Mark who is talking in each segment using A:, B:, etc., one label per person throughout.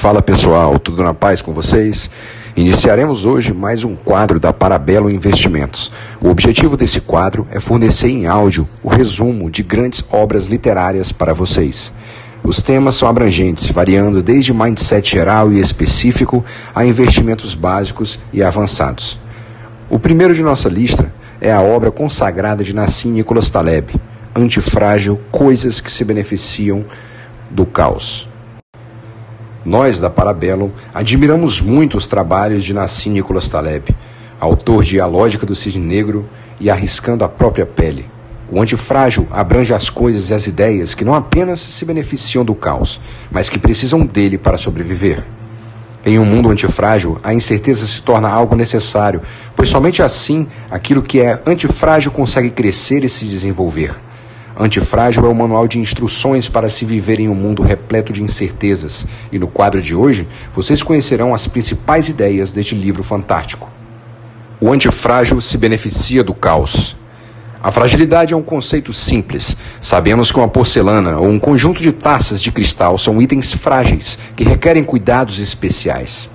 A: Fala pessoal, tudo na paz com vocês? Iniciaremos hoje mais um quadro da Parabelo Investimentos. O objetivo desse quadro é fornecer em áudio o resumo de grandes obras literárias para vocês. Os temas são abrangentes, variando desde mindset geral e específico a investimentos básicos e avançados. O primeiro de nossa lista é a obra consagrada de Nassim Nicholas Taleb, Antifrágil, Coisas que se Beneficiam do Caos. Nós, da Parabellum, admiramos muito os trabalhos de Nassim Nicholas Taleb, autor de A Lógica do Cisne Negro e Arriscando a Própria Pele. O antifrágil abrange as coisas e as ideias que não apenas se beneficiam do caos, mas que precisam dele para sobreviver. Em um mundo antifrágil, a incerteza se torna algo necessário, pois somente assim aquilo que é antifrágil consegue crescer e se desenvolver. Antifrágil é o manual de instruções para se viver em um mundo repleto de incertezas, e no quadro de hoje vocês conhecerão as principais ideias deste livro fantástico. O antifrágil se beneficia do caos. A fragilidade é um conceito simples. Sabemos que uma porcelana ou um conjunto de taças de cristal são itens frágeis que requerem cuidados especiais.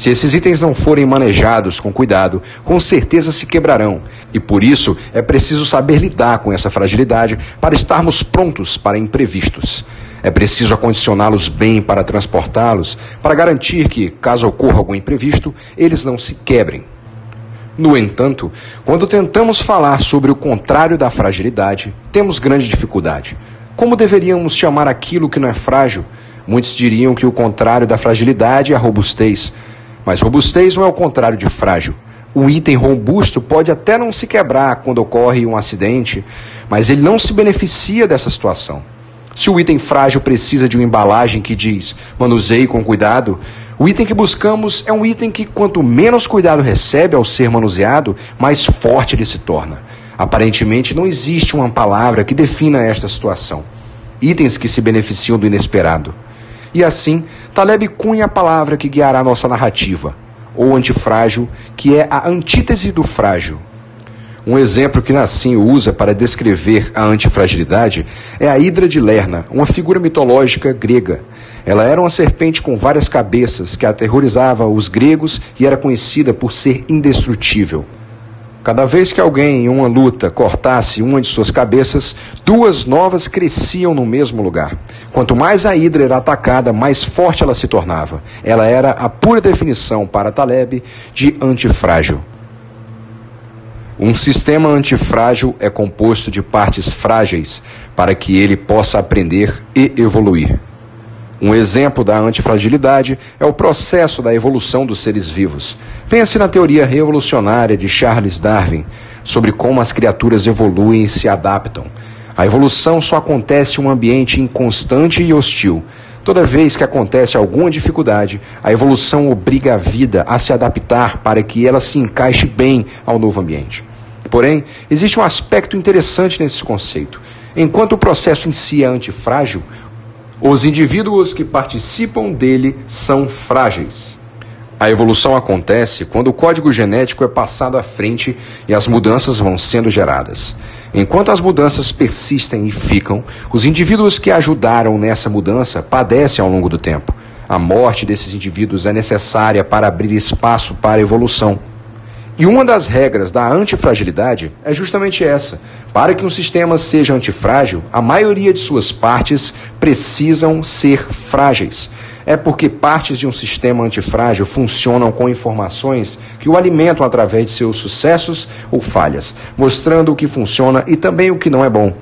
A: Se esses itens não forem manejados com cuidado, com certeza se quebrarão. E por isso é preciso saber lidar com essa fragilidade para estarmos prontos para imprevistos. É preciso acondicioná-los bem para transportá-los, para garantir que, caso ocorra algum imprevisto, eles não se quebrem. No entanto, quando tentamos falar sobre o contrário da fragilidade, temos grande dificuldade. Como deveríamos chamar aquilo que não é frágil? Muitos diriam que o contrário da fragilidade é a robustez. Mas robustez não é o contrário de frágil. Um item robusto pode até não se quebrar quando ocorre um acidente, mas ele não se beneficia dessa situação. Se o item frágil precisa de uma embalagem que diz manuseie com cuidado, o item que buscamos é um item que, quanto menos cuidado recebe ao ser manuseado, mais forte ele se torna. Aparentemente, não existe uma palavra que defina esta situação. Itens que se beneficiam do inesperado. E assim, Taleb cunha a palavra que guiará nossa narrativa, ou antifrágil, que é a antítese do frágil. Um exemplo que Nassim usa para descrever a antifragilidade é a Hidra de Lerna, uma figura mitológica grega. Ela era uma serpente com várias cabeças que aterrorizava os gregos e era conhecida por ser indestrutível. Cada vez que alguém em uma luta cortasse uma de suas cabeças, duas novas cresciam no mesmo lugar. Quanto mais a hidra era atacada, mais forte ela se tornava. Ela era a pura definição para Taleb de antifrágil. Um sistema antifrágil é composto de partes frágeis para que ele possa aprender e evoluir. Um exemplo da antifragilidade é o processo da evolução dos seres vivos. Pense na teoria revolucionária de Charles Darwin sobre como as criaturas evoluem e se adaptam. A evolução só acontece em um ambiente inconstante e hostil. Toda vez que acontece alguma dificuldade, a evolução obriga a vida a se adaptar para que ela se encaixe bem ao novo ambiente. Porém, existe um aspecto interessante nesse conceito. Enquanto o processo em si é antifrágil, os indivíduos que participam dele são frágeis. A evolução acontece quando o código genético é passado à frente e as mudanças vão sendo geradas. Enquanto as mudanças persistem e ficam, os indivíduos que ajudaram nessa mudança padecem ao longo do tempo. A morte desses indivíduos é necessária para abrir espaço para a evolução. E uma das regras da antifragilidade é justamente essa. Para que um sistema seja antifrágil, a maioria de suas partes precisam ser frágeis. É porque partes de um sistema antifrágil funcionam com informações que o alimentam através de seus sucessos ou falhas, mostrando o que funciona e também o que não é bom.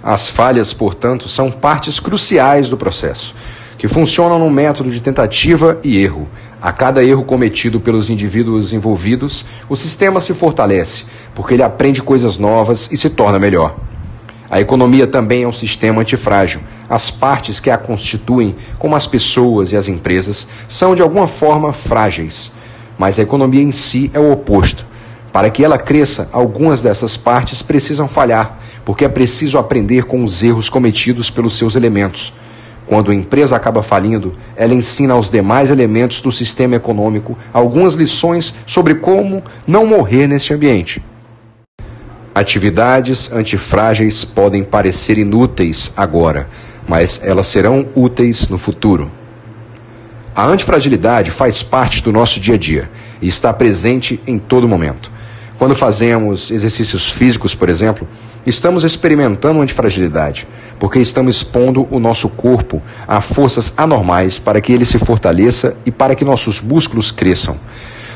A: As falhas, portanto, são partes cruciais do processo, que funcionam no método de tentativa e erro. A cada erro cometido pelos indivíduos envolvidos, o sistema se fortalece, porque ele aprende coisas novas e se torna melhor. A economia também é um sistema antifrágil. As partes que a constituem, como as pessoas e as empresas, são de alguma forma frágeis. Mas a economia em si é o oposto. Para que ela cresça, algumas dessas partes precisam falhar, porque é preciso aprender com os erros cometidos pelos seus elementos. Quando a empresa acaba falindo, ela ensina aos demais elementos do sistema econômico algumas lições sobre como não morrer neste ambiente. Atividades antifrágeis podem parecer inúteis agora, mas elas serão úteis no futuro. A antifragilidade faz parte do nosso dia a dia e está presente em todo momento. Quando fazemos exercícios físicos, por exemplo, estamos experimentando antifragilidade, porque estamos expondo o nosso corpo a forças anormais para que ele se fortaleça e para que nossos músculos cresçam.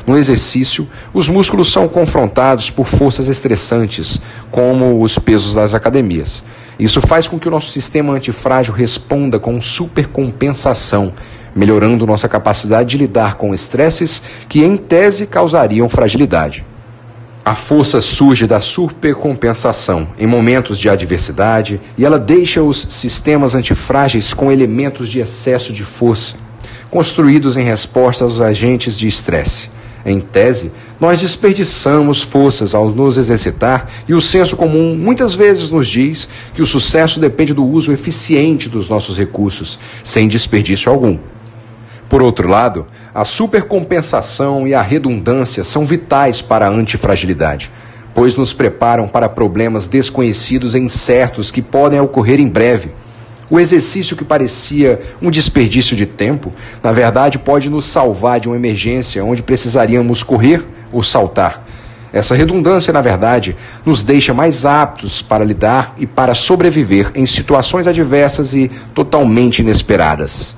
A: No exercício, os músculos são confrontados por forças estressantes, como os pesos das academias. Isso faz com que o nosso sistema antifrágil responda com supercompensação, melhorando nossa capacidade de lidar com estresses que, em tese, causariam fragilidade. A força surge da supercompensação em momentos de adversidade e ela deixa os sistemas antifrágeis com elementos de excesso de força, construídos em resposta aos agentes de estresse. Em tese, nós desperdiçamos forças ao nos exercitar e o senso comum muitas vezes nos diz que o sucesso depende do uso eficiente dos nossos recursos, sem desperdício algum. Por outro lado, a supercompensação e a redundância são vitais para a antifragilidade, pois nos preparam para problemas desconhecidos e incertos que podem ocorrer em breve o exercício que parecia um desperdício de tempo, na verdade pode nos salvar de uma emergência onde precisaríamos correr ou saltar. Essa redundância, na verdade, nos deixa mais aptos para lidar e para sobreviver em situações adversas e totalmente inesperadas.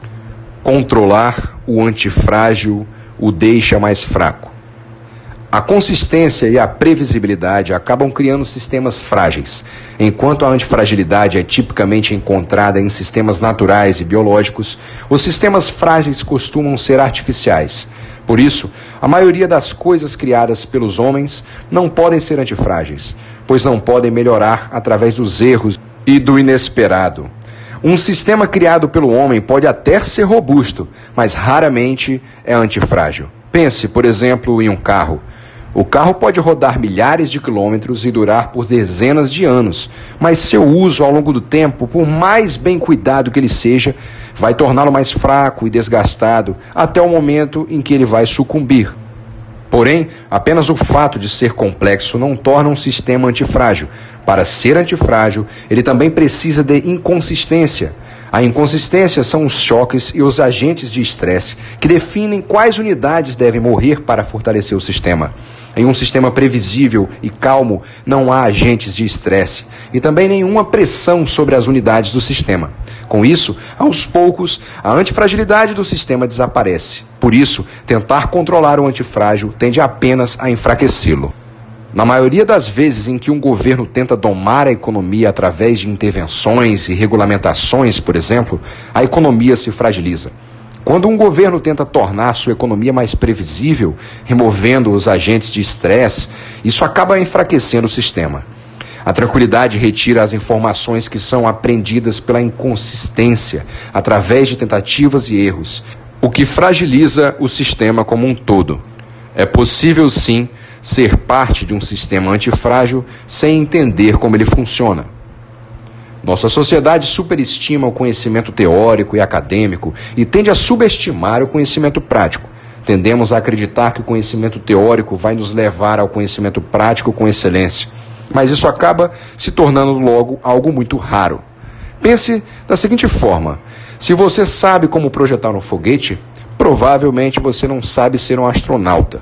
A: Controlar o antifrágil o deixa mais fraco. A consistência e a previsibilidade acabam criando sistemas frágeis, enquanto a antifragilidade é tipicamente encontrada em sistemas naturais e biológicos, os sistemas frágeis costumam ser artificiais. Por isso, a maioria das coisas criadas pelos homens não podem ser antifrágeis, pois não podem melhorar através dos erros e do inesperado. Um sistema criado pelo homem pode até ser robusto, mas raramente é antifrágil. Pense, por exemplo, em um carro. O carro pode rodar milhares de quilômetros e durar por dezenas de anos, mas seu uso ao longo do tempo, por mais bem cuidado que ele seja, vai torná-lo mais fraco e desgastado até o momento em que ele vai sucumbir. Porém, apenas o fato de ser complexo não torna um sistema antifrágil. Para ser antifrágil, ele também precisa de inconsistência. A inconsistência são os choques e os agentes de estresse que definem quais unidades devem morrer para fortalecer o sistema. Em um sistema previsível e calmo, não há agentes de estresse e também nenhuma pressão sobre as unidades do sistema. Com isso, aos poucos, a antifragilidade do sistema desaparece. Por isso, tentar controlar o antifrágil tende apenas a enfraquecê-lo. Na maioria das vezes em que um governo tenta domar a economia através de intervenções e regulamentações, por exemplo, a economia se fragiliza. Quando um governo tenta tornar sua economia mais previsível, removendo os agentes de estresse, isso acaba enfraquecendo o sistema. A tranquilidade retira as informações que são aprendidas pela inconsistência, através de tentativas e erros, o que fragiliza o sistema como um todo. É possível, sim, ser parte de um sistema antifrágil sem entender como ele funciona. Nossa sociedade superestima o conhecimento teórico e acadêmico e tende a subestimar o conhecimento prático. Tendemos a acreditar que o conhecimento teórico vai nos levar ao conhecimento prático com excelência, mas isso acaba se tornando logo algo muito raro. Pense da seguinte forma: se você sabe como projetar um foguete, provavelmente você não sabe ser um astronauta.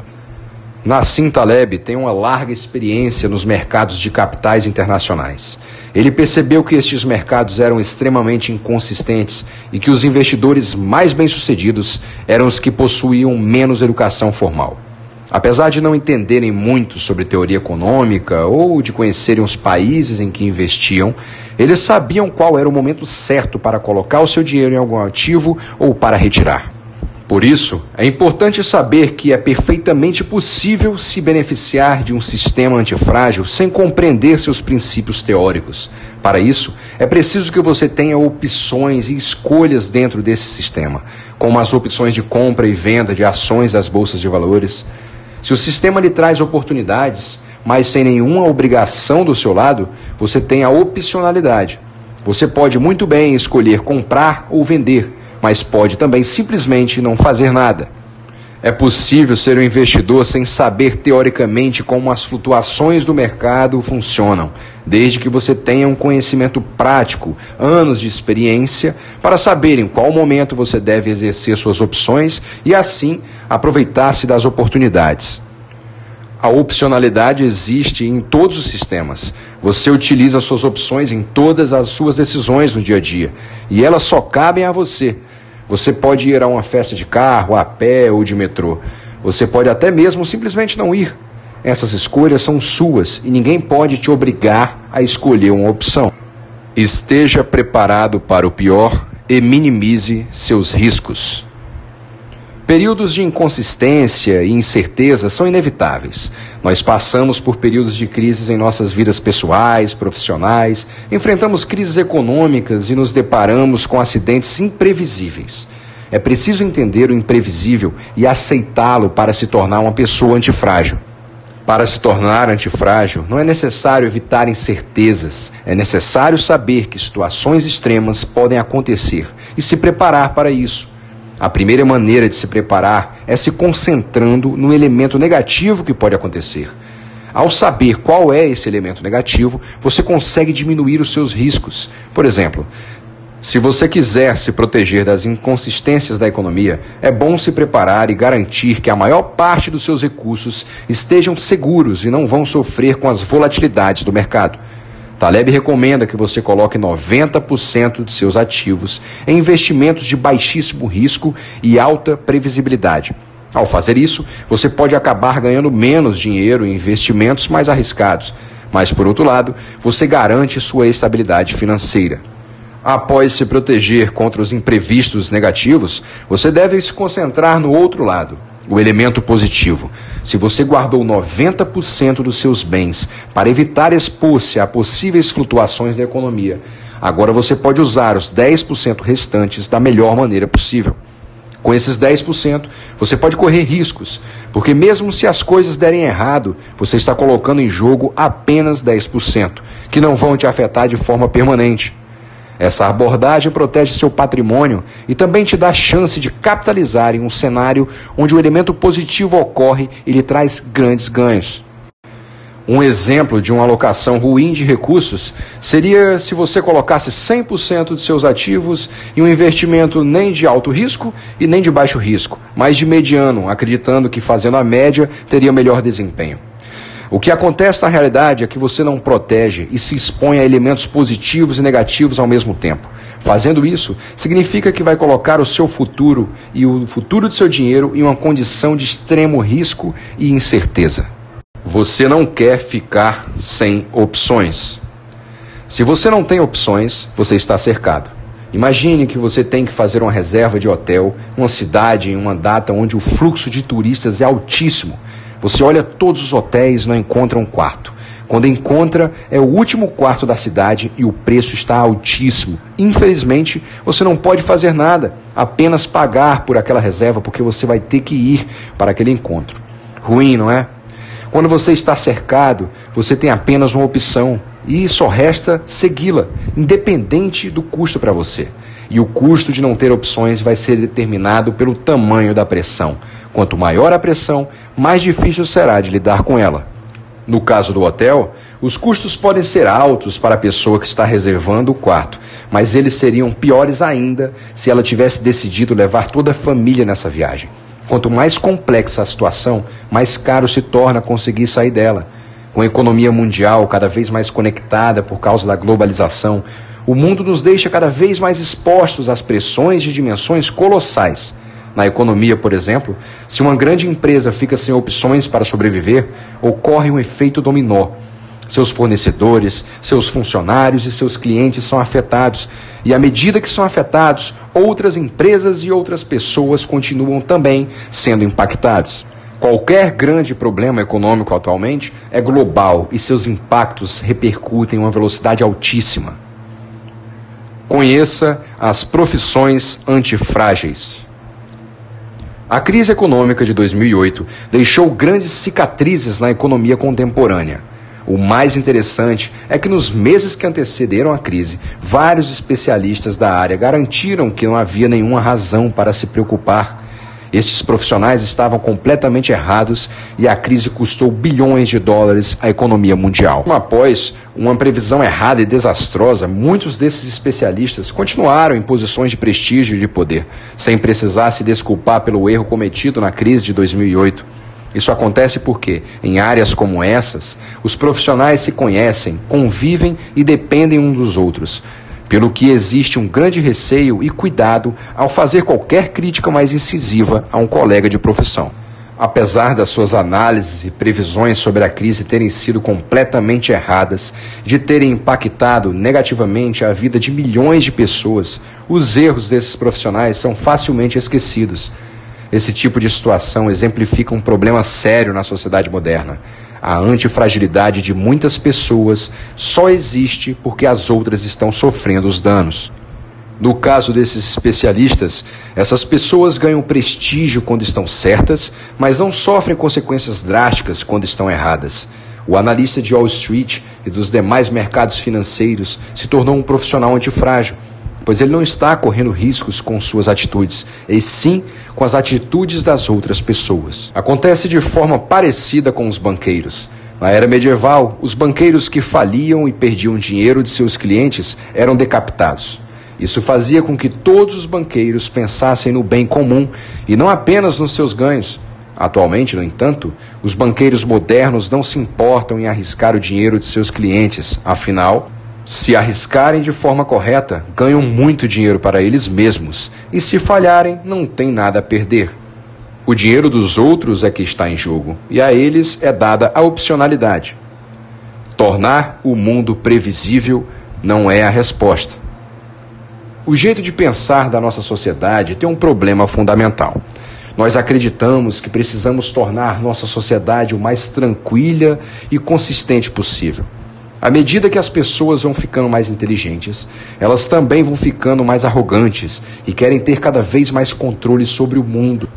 A: Nassim Taleb tem uma larga experiência nos mercados de capitais internacionais. Ele percebeu que estes mercados eram extremamente inconsistentes e que os investidores mais bem-sucedidos eram os que possuíam menos educação formal. Apesar de não entenderem muito sobre teoria econômica ou de conhecerem os países em que investiam, eles sabiam qual era o momento certo para colocar o seu dinheiro em algum ativo ou para retirar. Por isso, é importante saber que é perfeitamente possível se beneficiar de um sistema antifrágil sem compreender seus princípios teóricos. Para isso, é preciso que você tenha opções e escolhas dentro desse sistema, como as opções de compra e venda de ações das bolsas de valores. Se o sistema lhe traz oportunidades, mas sem nenhuma obrigação do seu lado, você tem a opcionalidade. Você pode muito bem escolher comprar ou vender mas pode também simplesmente não fazer nada. É possível ser um investidor sem saber teoricamente como as flutuações do mercado funcionam, desde que você tenha um conhecimento prático, anos de experiência, para saber em qual momento você deve exercer suas opções e assim aproveitar-se das oportunidades. A opcionalidade existe em todos os sistemas. Você utiliza suas opções em todas as suas decisões no dia a dia e elas só cabem a você. Você pode ir a uma festa de carro, a pé ou de metrô. Você pode até mesmo simplesmente não ir. Essas escolhas são suas e ninguém pode te obrigar a escolher uma opção. Esteja preparado para o pior e minimize seus riscos. Períodos de inconsistência e incerteza são inevitáveis. Nós passamos por períodos de crises em nossas vidas pessoais, profissionais, enfrentamos crises econômicas e nos deparamos com acidentes imprevisíveis. É preciso entender o imprevisível e aceitá-lo para se tornar uma pessoa antifrágil. Para se tornar antifrágil, não é necessário evitar incertezas, é necessário saber que situações extremas podem acontecer e se preparar para isso. A primeira maneira de se preparar é se concentrando no elemento negativo que pode acontecer. Ao saber qual é esse elemento negativo, você consegue diminuir os seus riscos. Por exemplo, se você quiser se proteger das inconsistências da economia, é bom se preparar e garantir que a maior parte dos seus recursos estejam seguros e não vão sofrer com as volatilidades do mercado. Taleb recomenda que você coloque 90% de seus ativos em investimentos de baixíssimo risco e alta previsibilidade. Ao fazer isso, você pode acabar ganhando menos dinheiro em investimentos mais arriscados, mas por outro lado, você garante sua estabilidade financeira. Após se proteger contra os imprevistos negativos, você deve se concentrar no outro lado o elemento positivo. Se você guardou 90% dos seus bens para evitar expor-se a possíveis flutuações da economia, agora você pode usar os 10% restantes da melhor maneira possível. Com esses 10%, você pode correr riscos, porque mesmo se as coisas derem errado, você está colocando em jogo apenas 10%, que não vão te afetar de forma permanente. Essa abordagem protege seu patrimônio e também te dá chance de capitalizar em um cenário onde o elemento positivo ocorre e lhe traz grandes ganhos. Um exemplo de uma alocação ruim de recursos seria se você colocasse 100% de seus ativos em um investimento nem de alto risco e nem de baixo risco, mas de mediano, acreditando que fazendo a média teria melhor desempenho. O que acontece na realidade é que você não protege e se expõe a elementos positivos e negativos ao mesmo tempo. Fazendo isso, significa que vai colocar o seu futuro e o futuro do seu dinheiro em uma condição de extremo risco e incerteza. Você não quer ficar sem opções. Se você não tem opções, você está cercado. Imagine que você tem que fazer uma reserva de hotel, uma cidade em uma data onde o fluxo de turistas é altíssimo você olha todos os hotéis não encontra um quarto. Quando encontra, é o último quarto da cidade e o preço está altíssimo. Infelizmente, você não pode fazer nada, apenas pagar por aquela reserva, porque você vai ter que ir para aquele encontro. Ruim, não é? Quando você está cercado, você tem apenas uma opção e só resta segui-la, independente do custo para você. E o custo de não ter opções vai ser determinado pelo tamanho da pressão. Quanto maior a pressão, mais difícil será de lidar com ela. No caso do hotel, os custos podem ser altos para a pessoa que está reservando o quarto, mas eles seriam piores ainda se ela tivesse decidido levar toda a família nessa viagem. Quanto mais complexa a situação, mais caro se torna conseguir sair dela. Com a economia mundial cada vez mais conectada por causa da globalização, o mundo nos deixa cada vez mais expostos às pressões de dimensões colossais. Na economia, por exemplo, se uma grande empresa fica sem opções para sobreviver, ocorre um efeito dominó. Seus fornecedores, seus funcionários e seus clientes são afetados, e à medida que são afetados, outras empresas e outras pessoas continuam também sendo impactados. Qualquer grande problema econômico atualmente é global e seus impactos repercutem em uma velocidade altíssima. Conheça as profissões antifrágeis. A crise econômica de 2008 deixou grandes cicatrizes na economia contemporânea. O mais interessante é que nos meses que antecederam a crise, vários especialistas da área garantiram que não havia nenhuma razão para se preocupar. Estes profissionais estavam completamente errados e a crise custou bilhões de dólares à economia mundial. Após uma previsão errada e desastrosa, muitos desses especialistas continuaram em posições de prestígio e de poder, sem precisar se desculpar pelo erro cometido na crise de 2008. Isso acontece porque, em áreas como essas, os profissionais se conhecem, convivem e dependem uns dos outros pelo que existe um grande receio e cuidado ao fazer qualquer crítica mais incisiva a um colega de profissão. Apesar das suas análises e previsões sobre a crise terem sido completamente erradas, de terem impactado negativamente a vida de milhões de pessoas, os erros desses profissionais são facilmente esquecidos. Esse tipo de situação exemplifica um problema sério na sociedade moderna a antifragilidade de muitas pessoas só existe porque as outras estão sofrendo os danos. No caso desses especialistas, essas pessoas ganham prestígio quando estão certas, mas não sofrem consequências drásticas quando estão erradas. O analista de Wall Street e dos demais mercados financeiros se tornou um profissional antifrágil pois ele não está correndo riscos com suas atitudes, e sim com as atitudes das outras pessoas. Acontece de forma parecida com os banqueiros. Na era medieval, os banqueiros que faliam e perdiam dinheiro de seus clientes eram decapitados. Isso fazia com que todos os banqueiros pensassem no bem comum e não apenas nos seus ganhos. Atualmente, no entanto, os banqueiros modernos não se importam em arriscar o dinheiro de seus clientes, afinal, se arriscarem de forma correta, ganham muito dinheiro para eles mesmos, e se falharem, não têm nada a perder. O dinheiro dos outros é que está em jogo, e a eles é dada a opcionalidade. Tornar o mundo previsível não é a resposta. O jeito de pensar da nossa sociedade tem um problema fundamental. Nós acreditamos que precisamos tornar nossa sociedade o mais tranquila e consistente possível. À medida que as pessoas vão ficando mais inteligentes, elas também vão ficando mais arrogantes e querem ter cada vez mais controle sobre o mundo.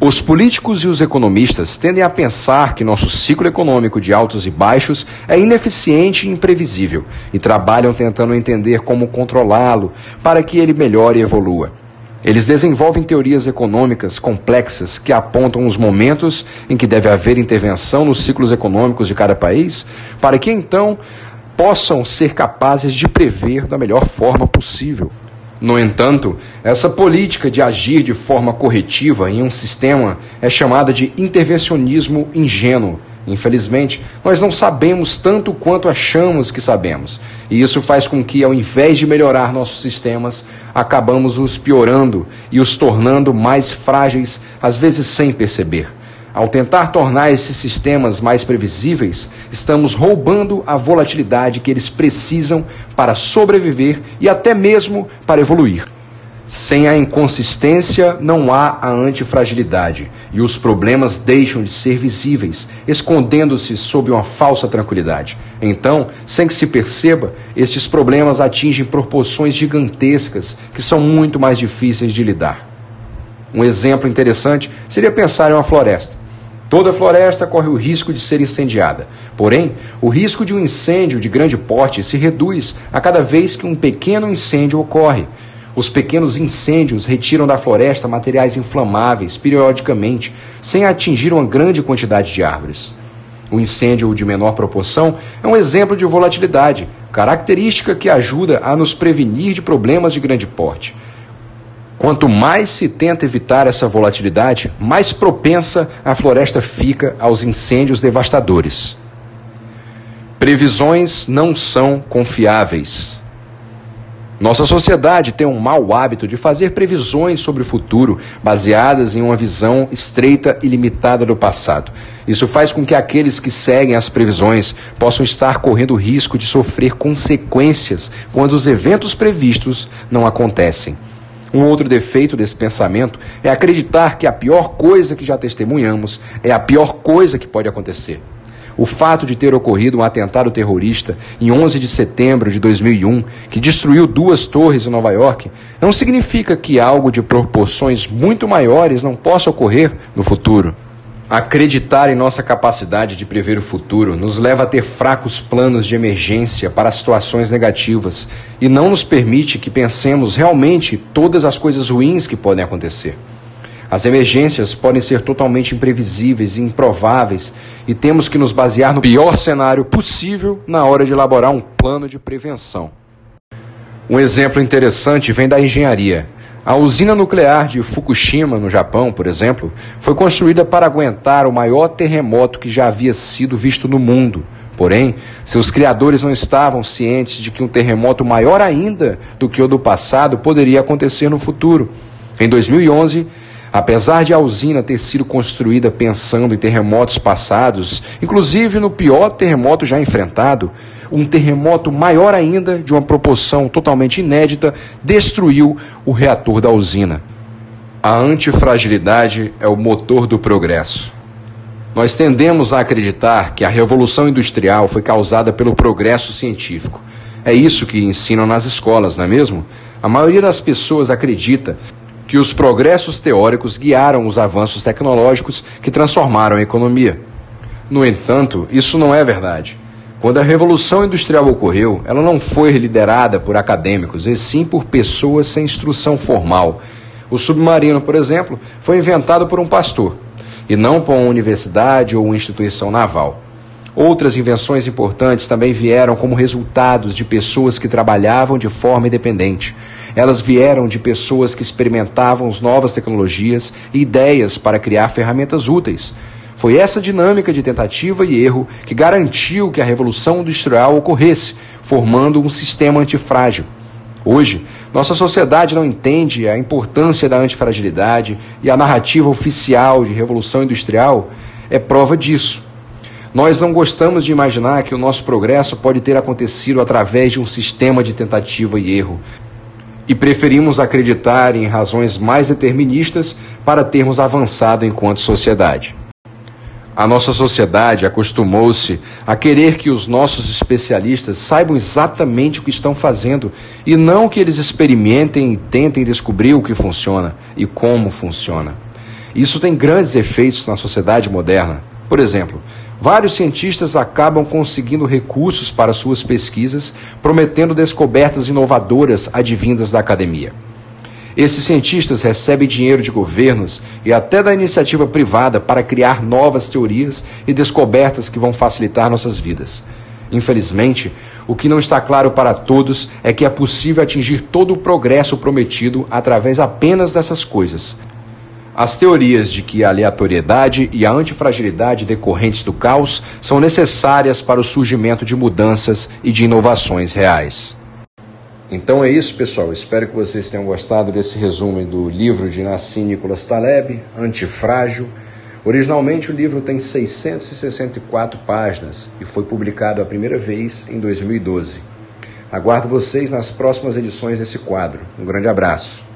A: Os políticos e os economistas tendem a pensar que nosso ciclo econômico de altos e baixos é ineficiente e imprevisível e trabalham tentando entender como controlá-lo para que ele melhore e evolua. Eles desenvolvem teorias econômicas complexas que apontam os momentos em que deve haver intervenção nos ciclos econômicos de cada país, para que então possam ser capazes de prever da melhor forma possível. No entanto, essa política de agir de forma corretiva em um sistema é chamada de intervencionismo ingênuo Infelizmente, nós não sabemos tanto quanto achamos que sabemos. E isso faz com que, ao invés de melhorar nossos sistemas, acabamos os piorando e os tornando mais frágeis, às vezes sem perceber. Ao tentar tornar esses sistemas mais previsíveis, estamos roubando a volatilidade que eles precisam para sobreviver e até mesmo para evoluir. Sem a inconsistência não há a antifragilidade e os problemas deixam de ser visíveis, escondendo-se sob uma falsa tranquilidade. Então, sem que se perceba, estes problemas atingem proporções gigantescas que são muito mais difíceis de lidar. Um exemplo interessante seria pensar em uma floresta. Toda floresta corre o risco de ser incendiada. Porém, o risco de um incêndio de grande porte se reduz a cada vez que um pequeno incêndio ocorre. Os pequenos incêndios retiram da floresta materiais inflamáveis periodicamente, sem atingir uma grande quantidade de árvores. O incêndio de menor proporção é um exemplo de volatilidade, característica que ajuda a nos prevenir de problemas de grande porte. Quanto mais se tenta evitar essa volatilidade, mais propensa a floresta fica aos incêndios devastadores. Previsões não são confiáveis. Nossa sociedade tem um mau hábito de fazer previsões sobre o futuro baseadas em uma visão estreita e limitada do passado. Isso faz com que aqueles que seguem as previsões possam estar correndo risco de sofrer consequências quando os eventos previstos não acontecem. Um outro defeito desse pensamento é acreditar que a pior coisa que já testemunhamos é a pior coisa que pode acontecer. O fato de ter ocorrido um atentado terrorista em 11 de setembro de 2001, que destruiu duas torres em Nova York, não significa que algo de proporções muito maiores não possa ocorrer no futuro. Acreditar em nossa capacidade de prever o futuro nos leva a ter fracos planos de emergência para situações negativas e não nos permite que pensemos realmente todas as coisas ruins que podem acontecer. As emergências podem ser totalmente imprevisíveis e improváveis e temos que nos basear no pior cenário possível na hora de elaborar um plano de prevenção. Um exemplo interessante vem da engenharia. A usina nuclear de Fukushima, no Japão, por exemplo, foi construída para aguentar o maior terremoto que já havia sido visto no mundo. Porém, seus criadores não estavam cientes de que um terremoto maior ainda do que o do passado poderia acontecer no futuro. Em 2011, apesar de a usina ter sido construída pensando em terremotos passados, inclusive no pior terremoto já enfrentado, um terremoto maior ainda, de uma proporção totalmente inédita, destruiu o reator da usina. A antifragilidade é o motor do progresso. Nós tendemos a acreditar que a revolução industrial foi causada pelo progresso científico. É isso que ensinam nas escolas, não é mesmo? A maioria das pessoas acredita que os progressos teóricos guiaram os avanços tecnológicos que transformaram a economia. No entanto, isso não é verdade. Quando a Revolução Industrial ocorreu, ela não foi liderada por acadêmicos, e sim por pessoas sem instrução formal. O submarino, por exemplo, foi inventado por um pastor e não por uma universidade ou uma instituição naval. Outras invenções importantes também vieram como resultados de pessoas que trabalhavam de forma independente. Elas vieram de pessoas que experimentavam as novas tecnologias e ideias para criar ferramentas úteis. Foi essa dinâmica de tentativa e erro que garantiu que a revolução industrial ocorresse, formando um sistema antifrágil. Hoje, nossa sociedade não entende a importância da antifragilidade e a narrativa oficial de revolução industrial é prova disso. Nós não gostamos de imaginar que o nosso progresso pode ter acontecido através de um sistema de tentativa e erro. E preferimos acreditar em razões mais deterministas para termos avançado enquanto sociedade. A nossa sociedade acostumou-se a querer que os nossos especialistas saibam exatamente o que estão fazendo e não que eles experimentem e tentem descobrir o que funciona e como funciona. Isso tem grandes efeitos na sociedade moderna. Por exemplo, vários cientistas acabam conseguindo recursos para suas pesquisas, prometendo descobertas inovadoras advindas da academia. Esses cientistas recebem dinheiro de governos e até da iniciativa privada para criar novas teorias e descobertas que vão facilitar nossas vidas. Infelizmente, o que não está claro para todos é que é possível atingir todo o progresso prometido através apenas dessas coisas. As teorias de que a aleatoriedade e a antifragilidade decorrentes do caos são necessárias para o surgimento de mudanças e de inovações reais. Então é isso, pessoal. Espero que vocês tenham gostado desse resumo do livro de Nassim Nicolas Taleb, Antifrágil. Originalmente o livro tem 664 páginas e foi publicado a primeira vez em 2012. Aguardo vocês nas próximas edições desse quadro. Um grande abraço.